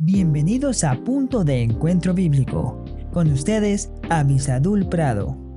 Bienvenidos a Punto de Encuentro Bíblico. Con ustedes, Abisadul Prado.